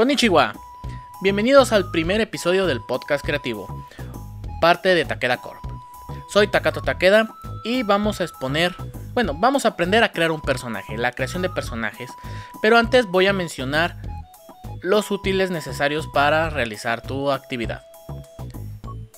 Konnichiwa. Bienvenidos al primer episodio del podcast creativo, parte de Takeda Corp. Soy Takato Takeda y vamos a exponer, bueno, vamos a aprender a crear un personaje, la creación de personajes, pero antes voy a mencionar los útiles necesarios para realizar tu actividad.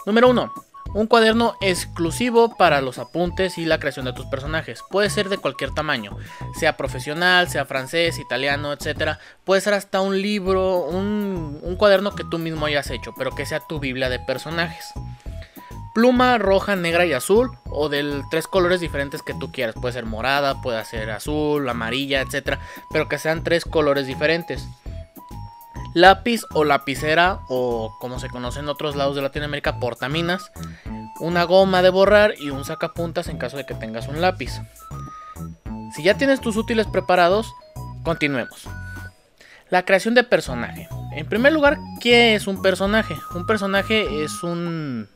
Número 1. Un cuaderno exclusivo para los apuntes y la creación de tus personajes. Puede ser de cualquier tamaño, sea profesional, sea francés, italiano, etc. Puede ser hasta un libro, un, cuaderno que tú mismo hayas hecho, pero que sea tu Biblia de personajes. Pluma roja, negra y azul, o de tres colores diferentes que tú quieras. Puede ser morada, puede ser azul, amarilla, etc. Pero que sean tres colores diferentes lápiz o lapicera o como se conoce en otros lados de Latinoamérica, portaminas, una goma de borrar y un sacapuntas en caso de que tengas un lápiz. Si ya tienes tus útiles preparados, continuemos. La creación de personaje. En primer lugar, ¿qué es un personaje? Un personaje es un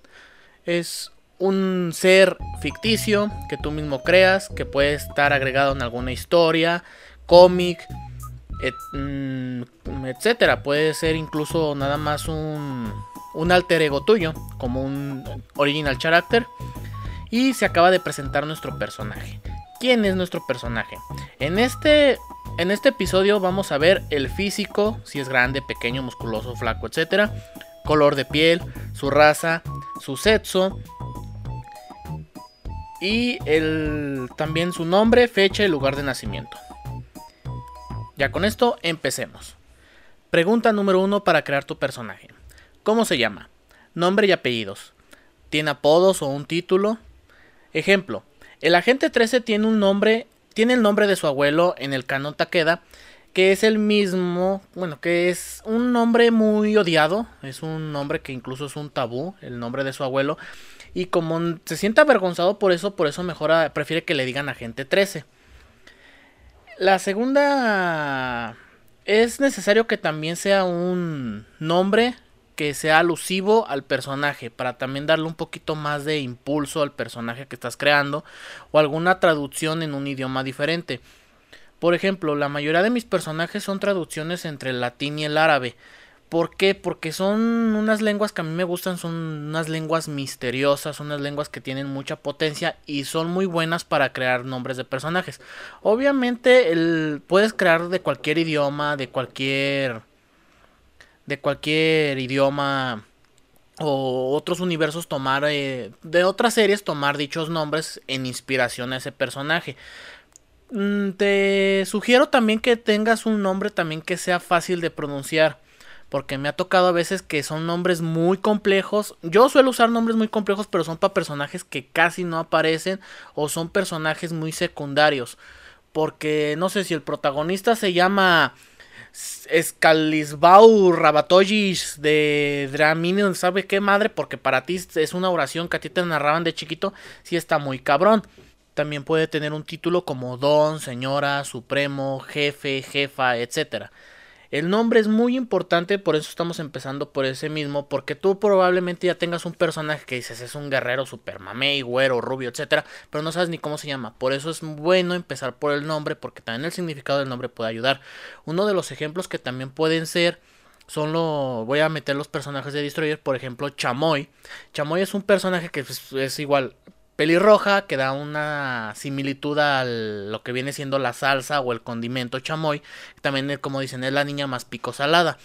es un ser ficticio que tú mismo creas, que puede estar agregado en alguna historia, cómic, Mm, etcétera. Puede ser incluso nada más un, un alter ego tuyo, como un original character. Y se acaba de presentar nuestro personaje. ¿Quién es nuestro personaje? En este, en este episodio vamos a ver el físico, si es grande, pequeño, musculoso, flaco, etcétera. Color de piel, su raza, su sexo. Y el, también su nombre, fecha y lugar de nacimiento. Ya con esto empecemos. Pregunta número uno para crear tu personaje. ¿Cómo se llama? Nombre y apellidos. ¿Tiene apodos o un título? Ejemplo. El agente 13 tiene un nombre, tiene el nombre de su abuelo en el canon Takeda, que es el mismo, bueno, que es un nombre muy odiado, es un nombre que incluso es un tabú, el nombre de su abuelo, y como se siente avergonzado por eso, por eso mejor prefiere que le digan agente 13. La segunda es necesario que también sea un nombre que sea alusivo al personaje para también darle un poquito más de impulso al personaje que estás creando o alguna traducción en un idioma diferente. Por ejemplo, la mayoría de mis personajes son traducciones entre el latín y el árabe. ¿Por qué? Porque son unas lenguas que a mí me gustan, son unas lenguas misteriosas, unas lenguas que tienen mucha potencia y son muy buenas para crear nombres de personajes. Obviamente el, puedes crear de cualquier idioma, de cualquier de cualquier idioma o otros universos tomar eh, de otras series tomar dichos nombres en inspiración a ese personaje. Mm, te sugiero también que tengas un nombre también que sea fácil de pronunciar porque me ha tocado a veces que son nombres muy complejos. Yo suelo usar nombres muy complejos, pero son para personajes que casi no aparecen o son personajes muy secundarios. Porque no sé si el protagonista se llama Escalisbau Rabatogis de Draminion, ¿sabe qué madre? Porque para ti es una oración que a ti te narraban de chiquito, sí está muy cabrón. También puede tener un título como Don, Señora, Supremo, Jefe, Jefa, etcétera. El nombre es muy importante, por eso estamos empezando por ese mismo, porque tú probablemente ya tengas un personaje que dices es un guerrero super mamey, güero, rubio, etcétera, pero no sabes ni cómo se llama. Por eso es bueno empezar por el nombre, porque también el significado del nombre puede ayudar. Uno de los ejemplos que también pueden ser son lo voy a meter los personajes de Destroyer, por ejemplo, Chamoy. Chamoy es un personaje que pues, es igual pelirroja que da una similitud a lo que viene siendo la salsa o el condimento chamoy. También, como dicen, es la niña más pico salada.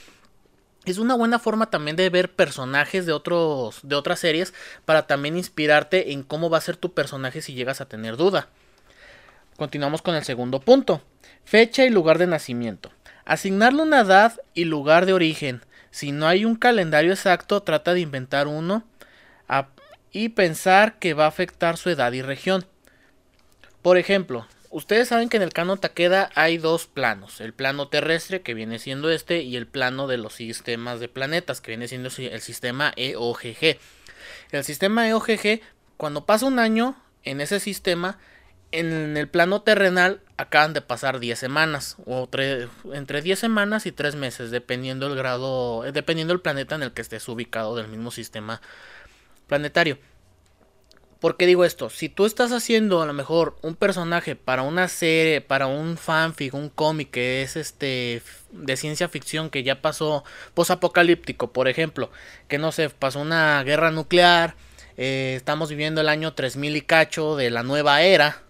Es una buena forma también de ver personajes de otros de otras series para también inspirarte en cómo va a ser tu personaje si llegas a tener duda. Continuamos con el segundo punto. Fecha y lugar de nacimiento. Asignarle una edad y lugar de origen. Si no hay un calendario exacto, trata de inventar uno y pensar que va a afectar su edad y región. Por ejemplo, ustedes saben que en el canon Takeda hay dos planos, el plano terrestre que viene siendo este y el plano de los sistemas de planetas que viene siendo el sistema EOGG. El sistema EOGG, cuando pasa un año en ese sistema, en el plano terrenal acaban de pasar 10 semanas o entre 10 semanas y 3 meses dependiendo el grado dependiendo el planeta en el que estés ubicado del mismo sistema planetario. ¿Por qué digo esto? Si tú estás haciendo a lo mejor un personaje para una serie, para un fanfic, un cómic que es este de ciencia ficción que ya pasó posapocalíptico, por ejemplo, que no sé, pasó una guerra nuclear, eh, estamos viviendo el año 3000 y cacho de la nueva era.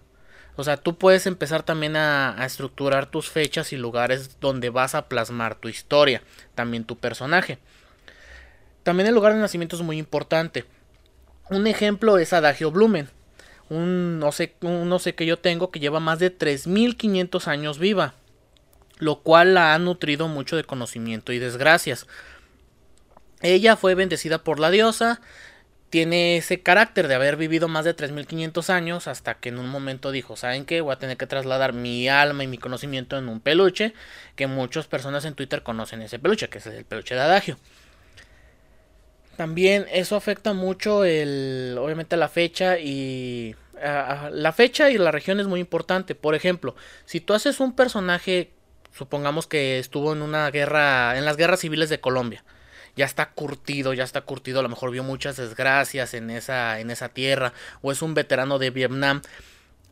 O sea, tú puedes empezar también a, a estructurar tus fechas y lugares donde vas a plasmar tu historia, también tu personaje. También el lugar de nacimiento es muy importante un ejemplo es Adagio Blumen, un no sé, que yo tengo que lleva más de 3500 años viva, lo cual la ha nutrido mucho de conocimiento y desgracias. Ella fue bendecida por la diosa, tiene ese carácter de haber vivido más de 3500 años hasta que en un momento dijo, ¿saben qué? Voy a tener que trasladar mi alma y mi conocimiento en un peluche, que muchas personas en Twitter conocen ese peluche, que es el peluche de Adagio. También eso afecta mucho el, obviamente la fecha y la fecha y la región es muy importante. Por ejemplo, si tú haces un personaje, supongamos que estuvo en una guerra, en las guerras civiles de Colombia, ya está curtido, ya está curtido, a lo mejor vio muchas desgracias en esa, en esa tierra, o es un veterano de Vietnam.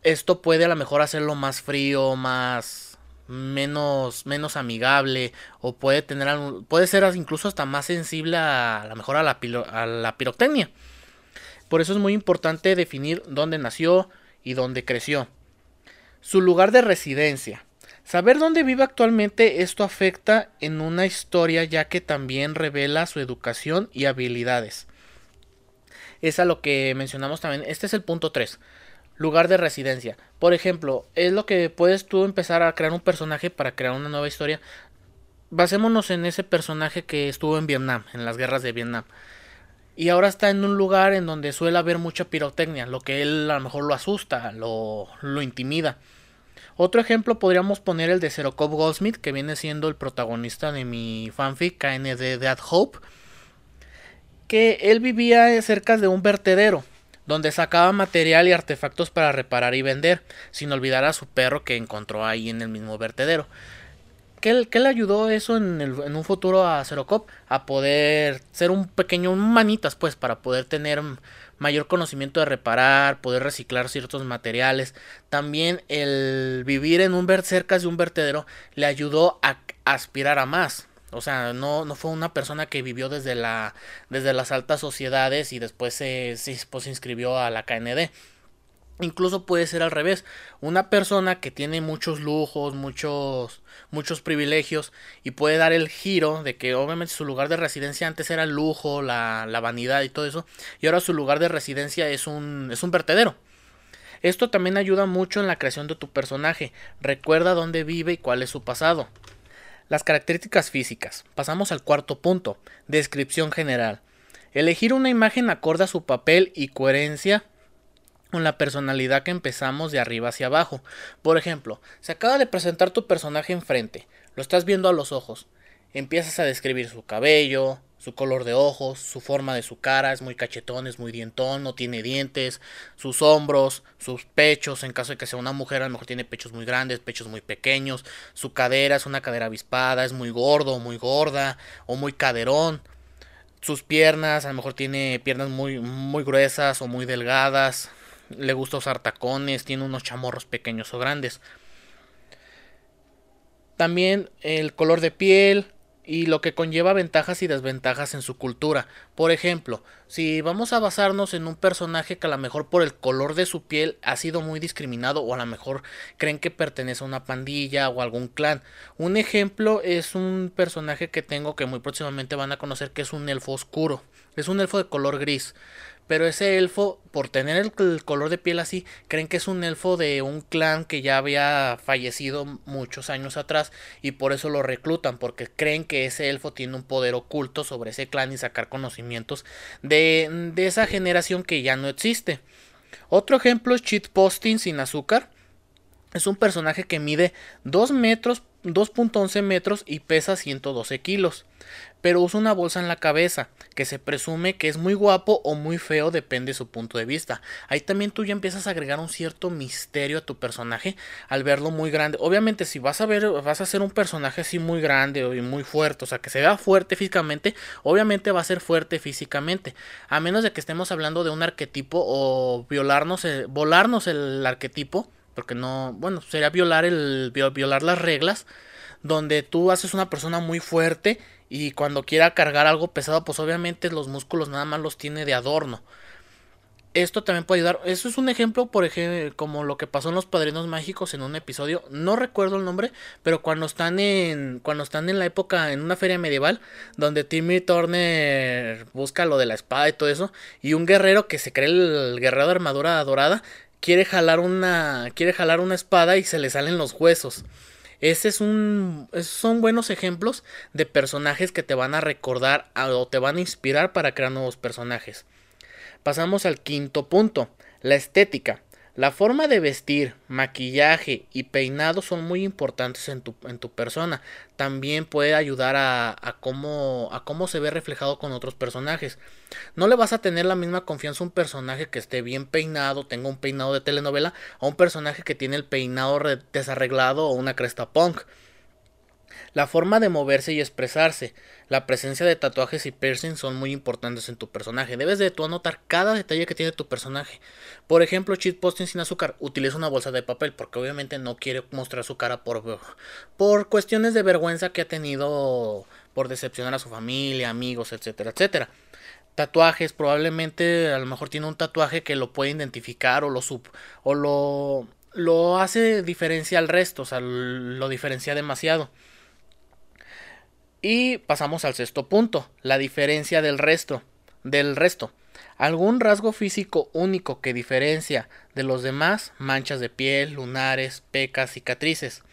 Esto puede a lo mejor hacerlo más frío, más menos, menos amigable o puede tener puede ser incluso hasta más sensible a, la mejor a la, a la pirotecnia. Por eso es muy importante definir dónde nació y dónde creció. Su lugar de residencia. Saber dónde vive actualmente esto afecta en una historia ya que también revela su educación y habilidades. Es a lo que mencionamos también. Este es el punto 3 lugar de residencia. Por ejemplo, es lo que puedes tú empezar a crear un personaje para crear una nueva historia. Basémonos en ese personaje que estuvo en Vietnam, en las guerras de Vietnam. Y ahora está en un lugar en donde suele haber mucha pirotecnia, lo que él a lo mejor lo asusta, lo, lo intimida. Otro ejemplo podríamos poner el de Zerokov Goldsmith, que viene siendo el protagonista de mi fanfic KND Dead Hope. Que él vivía cerca de un vertedero donde sacaba material y artefactos para reparar y vender, sin olvidar a su perro que encontró ahí en el mismo vertedero. ¿Qué, le ayudó eso en, un futuro a Zerocop? A poder ser un pequeño manitas, pues, para poder tener mayor conocimiento de reparar, poder reciclar ciertos materiales. También el vivir en un ver cerca de un vertedero le ayudó a aspirar a más. O sea, no, no fue una persona que vivió desde, la, desde las altas sociedades y después se, se, pues, inscribió a la KND. Incluso puede ser al revés, una persona que tiene muchos lujos, muchos, muchos privilegios y puede dar el giro de que obviamente su lugar de residencia antes era el lujo, la, la vanidad y todo eso, y ahora su lugar de residencia es un, es un vertedero. Esto también ayuda mucho en la creación de tu personaje. Recuerda dónde vive y cuál es su pasado. Las características físicas. Pasamos al cuarto punto. Descripción general. Elegir una imagen acorde a su papel y coherencia con la personalidad que empezamos de arriba hacia abajo. Por ejemplo, se acaba de presentar tu personaje enfrente, lo estás viendo a los ojos, empiezas a describir su cabello, su color de ojos, su forma de su cara, es muy cachetón, es muy dientón, no tiene dientes, sus hombros, sus pechos, en caso de que sea una mujer, a lo mejor tiene pechos muy grandes, pechos muy pequeños, su cadera es una cadera avispada, es muy gordo, muy gorda, o muy caderón. Sus piernas, a lo mejor tiene piernas muy, muy gruesas o muy delgadas. Le gusta usar tacones, tiene unos chamorros pequeños o grandes. También el color de piel, y lo que conlleva ventajas y desventajas en su cultura. Por ejemplo, si vamos a basarnos en un personaje que a lo mejor por el color de su piel ha sido muy discriminado o a lo mejor creen que pertenece a una pandilla o algún clan. Un ejemplo es un personaje que tengo que muy próximamente van a conocer que es un elfo oscuro. Es un elfo de color gris. Pero ese elfo, por tener el, color de piel así, creen que es un elfo de un clan que ya había fallecido muchos años atrás y por eso lo reclutan, porque creen que ese elfo tiene un poder oculto sobre ese clan y sacar conocimientos de, de esa generación que ya no existe. Otro ejemplo es Cheat Posting sin azúcar. Es un personaje que mide 2 metros 2.11 metros y pesa 112 kilos pero usa una bolsa en la cabeza, que se presume que es muy guapo o muy feo, depende de su punto de vista. Ahí también tú ya empiezas a agregar un cierto misterio a tu personaje al verlo muy grande. Obviamente, si vas a ver, vas a hacer un personaje así muy grande y muy fuerte, o sea, que se vea fuerte físicamente, obviamente va a ser fuerte físicamente. A menos de que estemos hablando de un arquetipo o violarnos, volarnos el arquetipo, porque no, bueno, sería violar el violar las reglas donde tú haces una persona muy fuerte y cuando quiera cargar algo pesado, pues obviamente los músculos nada más los tiene de adorno. Esto también puede ayudar. Eso es un ejemplo, por ejemplo, como lo que pasó en los Padrinos Mágicos en un episodio. No recuerdo el nombre, pero cuando están en cuando están en la época en una feria medieval donde Timmy Turner busca lo de la espada y todo eso y un guerrero que se cree el guerrero de armadura dorada quiere jalar una quiere jalar una espada y se le salen los huesos. Ese es un, son buenos ejemplos de personajes que te van a recordar o te van a inspirar para crear nuevos personajes. Pasamos al quinto punto, la estética. La forma de vestir, maquillaje y peinado son muy importantes en tu, en tu persona. También puede ayudar a, a, cómo, a cómo se ve reflejado con otros personajes. No le vas a tener la misma confianza a un personaje que esté bien peinado, tenga un peinado de telenovela, a un personaje que tiene el peinado desarreglado o una cresta punk. La forma de moverse y expresarse, la presencia de tatuajes y piercings son muy importantes en tu personaje. Debes de tú anotar cada detalle que tiene tu personaje. Por ejemplo, cheat posting sin azúcar, utiliza una bolsa de papel porque obviamente no quiere mostrar su cara por, por cuestiones de vergüenza que ha tenido por decepcionar a su familia, amigos, etcétera, etcétera. Tatuajes, probablemente a lo mejor tiene un tatuaje que lo puede identificar o lo sub o lo lo hace diferencia al resto, o sea, lo diferencia demasiado. Y pasamos al sexto punto, la diferencia del resto, del resto. Algún rasgo físico único que diferencia de los demás, manchas de piel, lunares, pecas, cicatrices.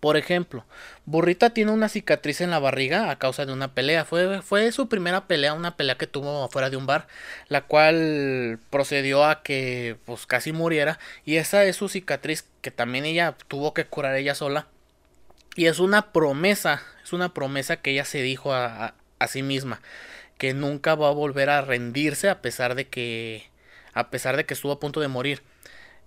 Por ejemplo, Burrita tiene una cicatriz en la barriga a causa de una pelea. Fue, fue, su primera pelea, una pelea que tuvo afuera de un bar, la cual procedió a que pues casi muriera. Y esa es su cicatriz que también ella tuvo que curar ella sola. Y es una promesa, es una promesa que ella se dijo a, sí misma, que nunca va a volver a rendirse a pesar de que, a pesar de que estuvo a punto de morir.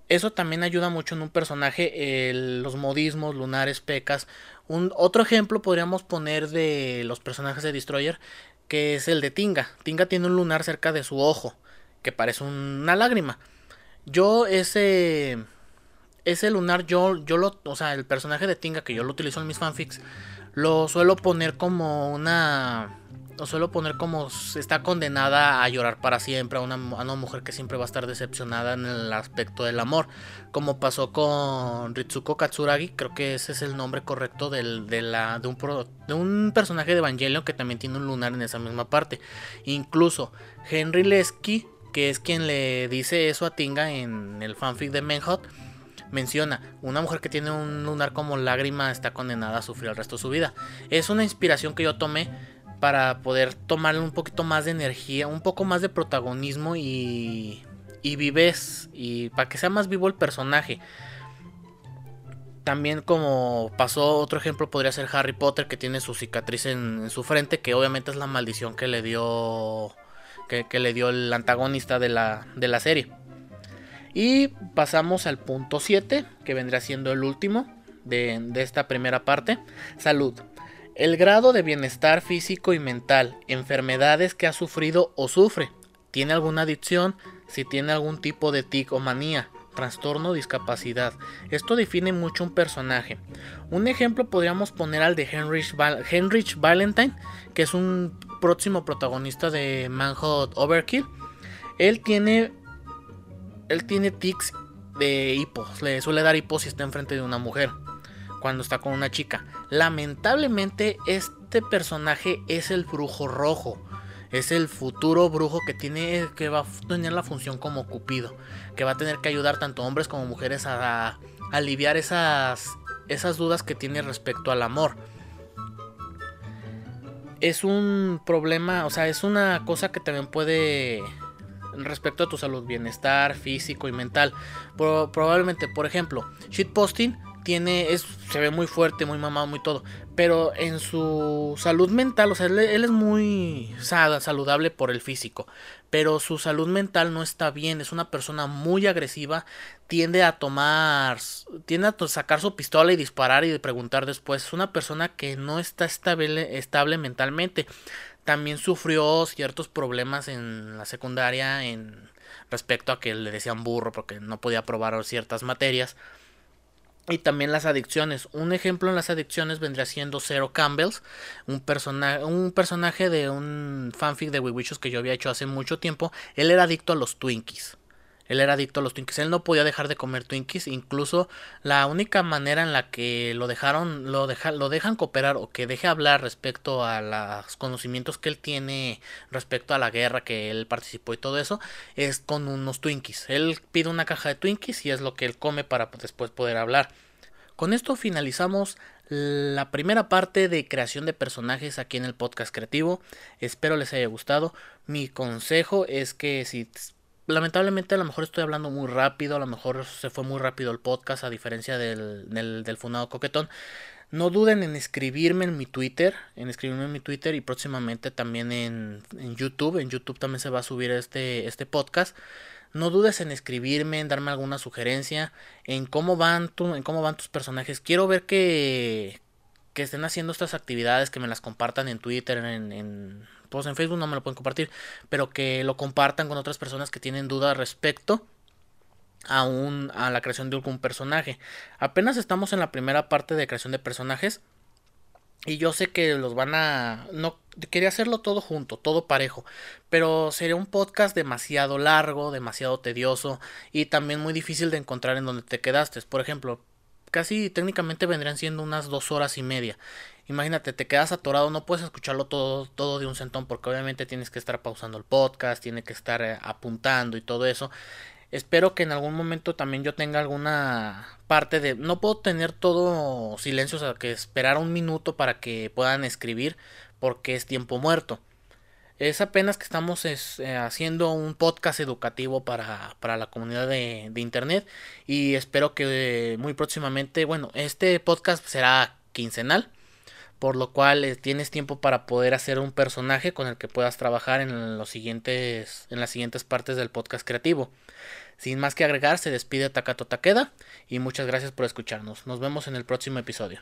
Eso también ayuda mucho en un personaje, los modismos, lunares, pecas. Un, otro ejemplo podríamos poner de los personajes de Destroyer, que es el de Tinga. Tinga tiene un lunar cerca de su ojo, que parece una lágrima. Yo ese ese lunar yo, yo lo, o sea, el personaje de Tinga que yo lo utilizo en mis fanfics, lo suelo poner como una, lo suelo poner como está condenada a llorar para siempre, a una, una mujer que siempre va a estar decepcionada en el aspecto del amor, como pasó con Ritsuko Katsuragi, creo que ese es el nombre correcto del, de, la, de, un de un personaje de Evangelion que también tiene un lunar en esa misma parte. Incluso Henry Lesky, que es quien le dice eso a Tinga en el fanfic de Menhot, menciona, una mujer que tiene un lunar como lágrima está condenada a sufrir el resto de su vida. Es una inspiración que yo tomé para poder tomarle un poquito más de energía, un poco más de protagonismo y, y vives, y para que sea más vivo el personaje. También como pasó otro ejemplo podría ser Harry Potter que tiene su cicatriz en, su frente, que obviamente es la maldición que le dio que, le dio el antagonista de la, de la serie. Y pasamos al punto 7, que vendrá siendo el último de, esta primera parte. Salud. El grado de bienestar físico y mental, enfermedades que ha sufrido o sufre. ¿Tiene alguna adicción? Si tiene algún tipo de tic o manía, trastorno o discapacidad. Esto define mucho un personaje. Un ejemplo podríamos poner al de Henrich, Valentine, que es un próximo protagonista de Manhunt Overkill. Él tiene él tiene tics de hipos. Le suele dar hipos si está enfrente de una mujer. Cuando está con una chica. Lamentablemente, este personaje es el brujo rojo. Es el futuro brujo que tiene. que va a tener la función como Cupido. Que va a tener que ayudar tanto hombres como mujeres a, a aliviar esas. esas dudas que tiene respecto al amor. Es un problema. O sea, es una cosa que también puede respecto a tu salud, bienestar físico y mental. probablemente, por ejemplo, shitposting tiene, es, se ve muy fuerte, muy mamado, muy todo. Pero en su salud mental, o sea, él, es muy saludable por el físico. Pero su salud mental no está bien. Es una persona muy agresiva. Tiende a tomar, tiende a sacar su pistola y disparar y preguntar después. Es una persona que no está estable, estable mentalmente. También sufrió ciertos problemas en la secundaria en respecto a que le decían burro porque no podía aprobar ciertas materias. Y también las adicciones. Un ejemplo en las adicciones vendría siendo Zero Campbells, un, un personaje de un fanfic de Wiwichos que yo había hecho hace mucho tiempo. Él era adicto a los Twinkies. Él era adicto a los Twinkies. Él no podía dejar de comer Twinkies. Incluso la única manera en la que lo dejaron, lo, lo dejan cooperar o que deje hablar respecto a los conocimientos que él tiene respecto a la guerra que él participó y todo eso, es con unos Twinkies. Él pide una caja de Twinkies y es lo que él come para después poder hablar. Con esto finalizamos la primera parte de creación de personajes aquí en el podcast creativo. Espero les haya gustado. Mi consejo es que si lamentablemente a lo mejor estoy hablando muy rápido, a lo mejor se fue muy rápido el podcast a diferencia del, del, funado coquetón. No duden en escribirme en mi Twitter, en escribirme en mi Twitter y próximamente también en, en YouTube. En YouTube también se va a subir este, este podcast. No dudes en escribirme, en darme alguna sugerencia, en cómo van, tu, en cómo van tus personajes. Quiero ver que, que estén haciendo estas actividades, que me las compartan en Twitter, en, en pues en Facebook no me lo pueden compartir, pero que lo compartan con otras personas que tienen dudas respecto a, un, a la creación de algún personaje. Apenas estamos en la primera parte de creación de personajes. Y yo sé que los van a... No, quería hacerlo todo junto, todo parejo. Pero sería un podcast demasiado largo, demasiado tedioso y también muy difícil de encontrar en donde te quedaste. Por ejemplo, casi técnicamente vendrían siendo unas dos horas y media. Imagínate, te quedas atorado, no puedes escucharlo todo, todo de un centón porque obviamente tienes que estar pausando el podcast, tienes que estar eh, apuntando y todo eso. Espero que en algún momento también yo tenga alguna parte de... No puedo tener todo silencio, o sea, que esperar un minuto para que puedan escribir porque es tiempo muerto. Es apenas que estamos eh, haciendo un podcast educativo para, la comunidad de, Internet y espero que muy próximamente, bueno, este podcast será quincenal, por lo cual eh, tienes tiempo para poder hacer un personaje con el que puedas trabajar en, los siguientes, en las siguientes partes del podcast creativo. Sin más que agregar, se despide Takato Takeda y muchas gracias por escucharnos. Nos vemos en el próximo episodio.